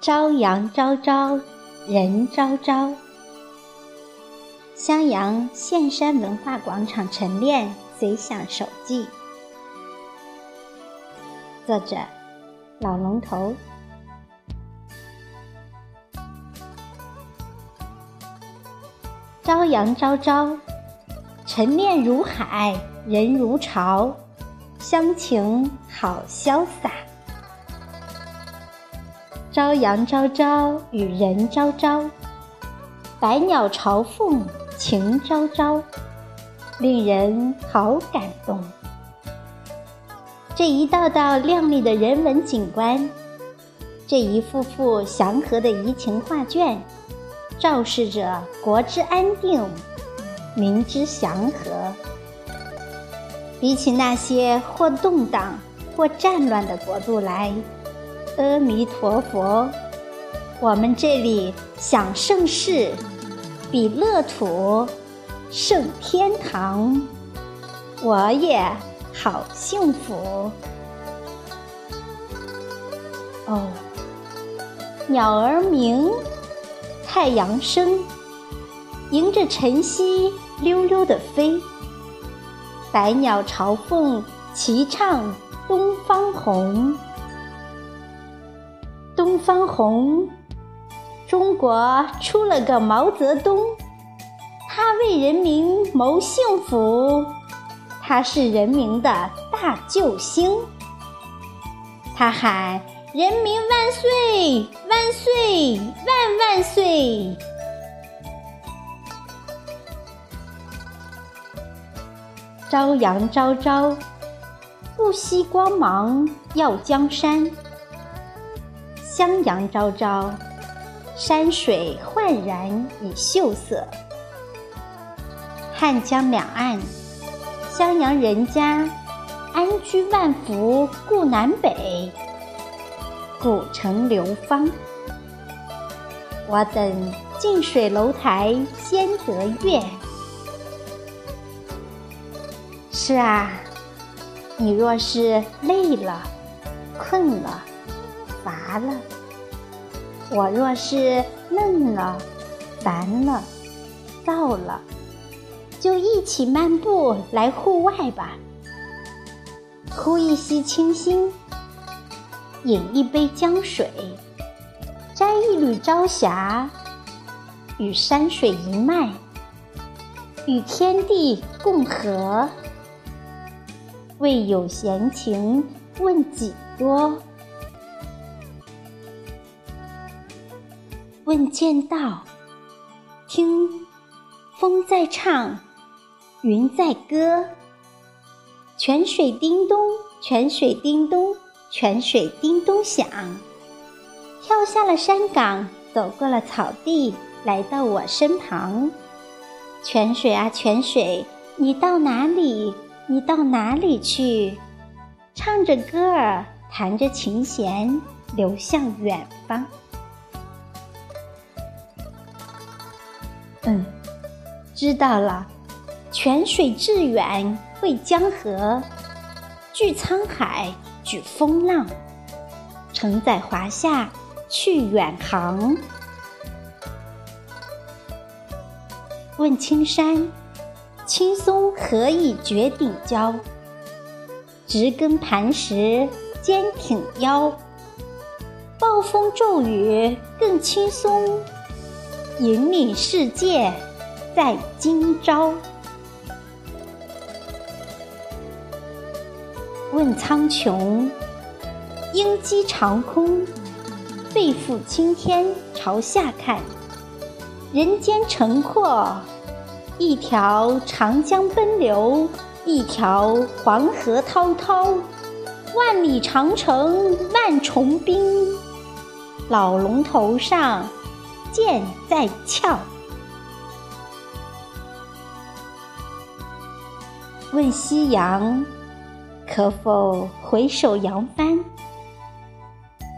朝阳昭昭，人昭昭。襄阳县山文化广场晨练随想手记，作者：老龙头。朝阳昭昭，晨练如海，人如潮，乡情好潇洒。朝阳昭昭，与人昭昭，百鸟朝凤，情昭昭，令人好感动。这一道道亮丽的人文景观，这一幅幅祥和的怡情画卷，昭示着国之安定，民之祥和。比起那些或动荡或战乱的国度来，阿弥陀佛，我们这里享盛世，比乐土胜天堂，我也好幸福。哦，鸟儿鸣，太阳升，迎着晨曦溜溜的飞，百鸟朝凤齐唱东方红。东方红，中国出了个毛泽东，他为人民谋幸福，他是人民的大救星。他喊：“人民万岁，万岁，万万岁！”朝阳昭昭，不惜光芒耀江山。襄阳昭昭，山水焕然以秀色。汉江两岸，襄阳人家安居万福，顾南北。古城流芳，我等近水楼台先得月。是啊，你若是累了、困了。乏了，我若是闷了、烦了、燥了，就一起漫步来户外吧，呼一吸清新，饮一杯江水，摘一缕朝霞，与山水一脉，与天地共和。未有闲情问几多。问剑道，听风在唱，云在歌。泉水叮咚，泉水叮咚，泉水叮咚响。跳下了山岗，走过了草地，来到我身旁。泉水啊，泉水，你到哪里？你到哪里去？唱着歌儿，弹着琴弦，流向远方。嗯，知道了。泉水至远汇江河，聚沧海，举风浪，承载华夏去远航。问青山，青松何以绝顶娇？植根磐石，坚挺腰。暴风骤雨更轻松。引领世界，在今朝。问苍穹，鹰击长空，背负青天，朝下看，人间城阔，一条长江奔流，一条黄河滔滔，万里长城万重冰，老龙头上。剑在鞘。问夕阳，可否回首扬帆？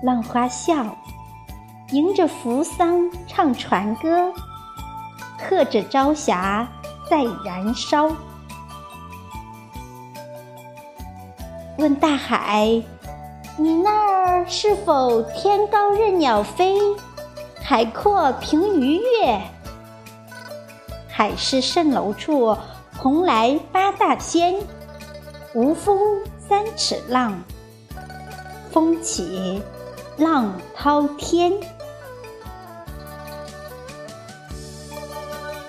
浪花笑，迎着扶桑唱船歌，刻着朝霞在燃烧。问大海：“你那儿是否天高任鸟飞，海阔凭鱼跃？海市蜃楼处，蓬莱八大仙，无风三尺浪，风起浪滔天。”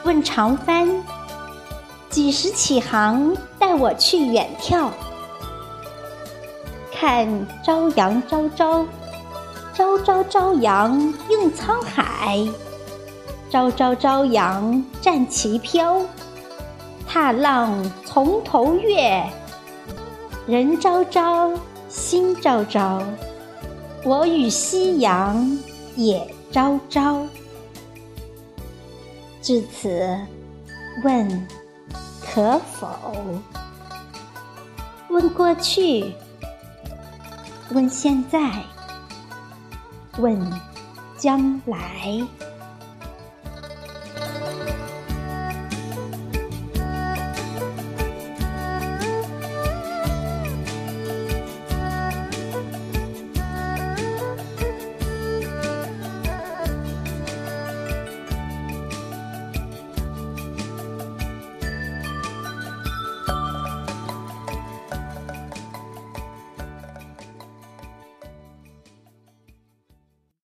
问长帆：“几时起航，带我去远眺？”看朝阳朝朝，朝朝朝阳映沧海，朝朝朝阳战旗飘，踏浪从头越。人朝朝，心朝朝，我与夕阳也朝朝。至此，问可否？问过去。问现在，问将来。